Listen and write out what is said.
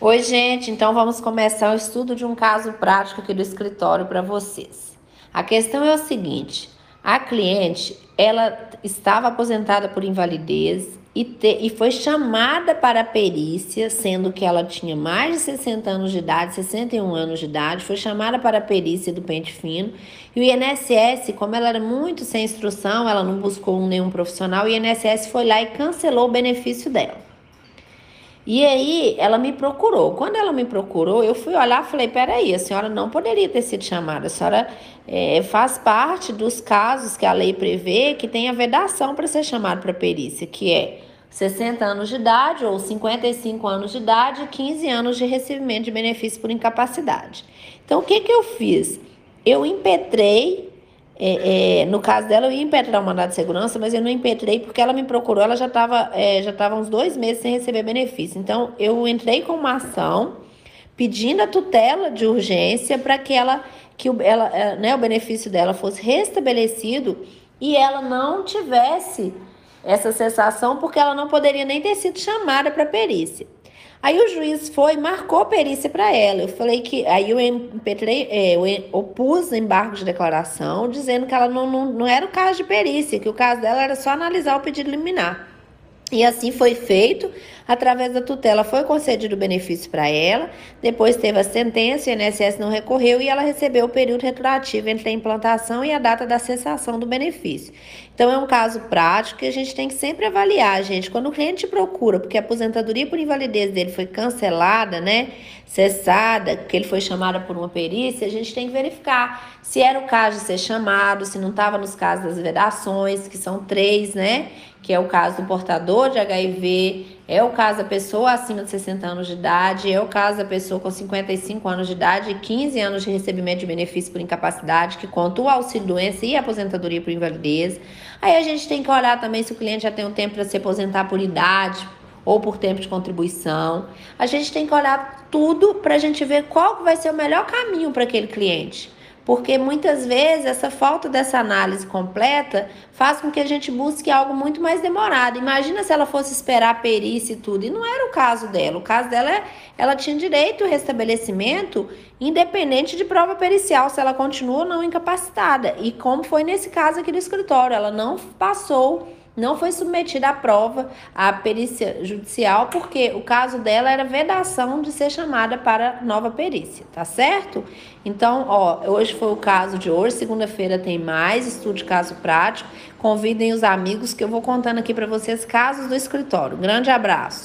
Oi, gente. Então vamos começar o estudo de um caso prático aqui do escritório para vocês. A questão é o seguinte: a cliente ela estava aposentada por invalidez e, te, e foi chamada para a perícia, sendo que ela tinha mais de 60 anos de idade, 61 anos de idade, foi chamada para a perícia do pente fino. E o INSS, como ela era muito sem instrução, ela não buscou nenhum profissional, o INSS foi lá e cancelou o benefício dela. E aí ela me procurou. Quando ela me procurou, eu fui olhar e falei: peraí, a senhora não poderia ter sido chamada. A senhora é, faz parte dos casos que a lei prevê que tem a vedação para ser chamado para perícia, que é 60 anos de idade ou 55 anos de idade e 15 anos de recebimento de benefício por incapacidade. Então, o que, que eu fiz? Eu impetrei é, é, no caso dela, eu ia impetrar o mandado de segurança, mas eu não impetrei porque ela me procurou, ela já estava é, já tava uns dois meses sem receber benefício. Então, eu entrei com uma ação pedindo a tutela de urgência para que ela que o, ela, é, né, o benefício dela fosse restabelecido e ela não tivesse essa cessação porque ela não poderia nem ter sido chamada para perícia. Aí o juiz foi marcou perícia para ela. Eu falei que. Aí eu, impetrei, é, eu opus embargo de declaração, dizendo que ela não, não, não era o caso de perícia, que o caso dela era só analisar o pedido liminar. E assim foi feito, através da tutela foi concedido o benefício para ela, depois teve a sentença, o INSS não recorreu e ela recebeu o período retroativo entre a implantação e a data da cessação do benefício. Então é um caso prático que a gente tem que sempre avaliar, gente. Quando o cliente procura, porque a aposentadoria por invalidez dele foi cancelada, né, cessada, que ele foi chamado por uma perícia, a gente tem que verificar se era o caso de ser chamado, se não estava nos casos das vedações, que são três, né, que é o caso do portador de HIV, é o caso da pessoa acima de 60 anos de idade, é o caso da pessoa com 55 anos de idade e 15 anos de recebimento de benefício por incapacidade, que conta o auxílio doença e aposentadoria por invalidez. Aí a gente tem que olhar também se o cliente já tem um tempo para se aposentar por idade ou por tempo de contribuição. A gente tem que olhar tudo para a gente ver qual vai ser o melhor caminho para aquele cliente porque muitas vezes essa falta dessa análise completa faz com que a gente busque algo muito mais demorado. Imagina se ela fosse esperar a perícia e tudo, e não era o caso dela. O caso dela é, ela tinha direito ao restabelecimento independente de prova pericial, se ela continua ou não incapacitada. E como foi nesse caso aqui do escritório, ela não passou não foi submetida à prova, à perícia judicial, porque o caso dela era vedação de ser chamada para nova perícia, tá certo? Então, ó, hoje foi o caso de hoje, segunda-feira tem mais estudo de caso prático. Convidem os amigos que eu vou contando aqui para vocês casos do escritório. Grande abraço.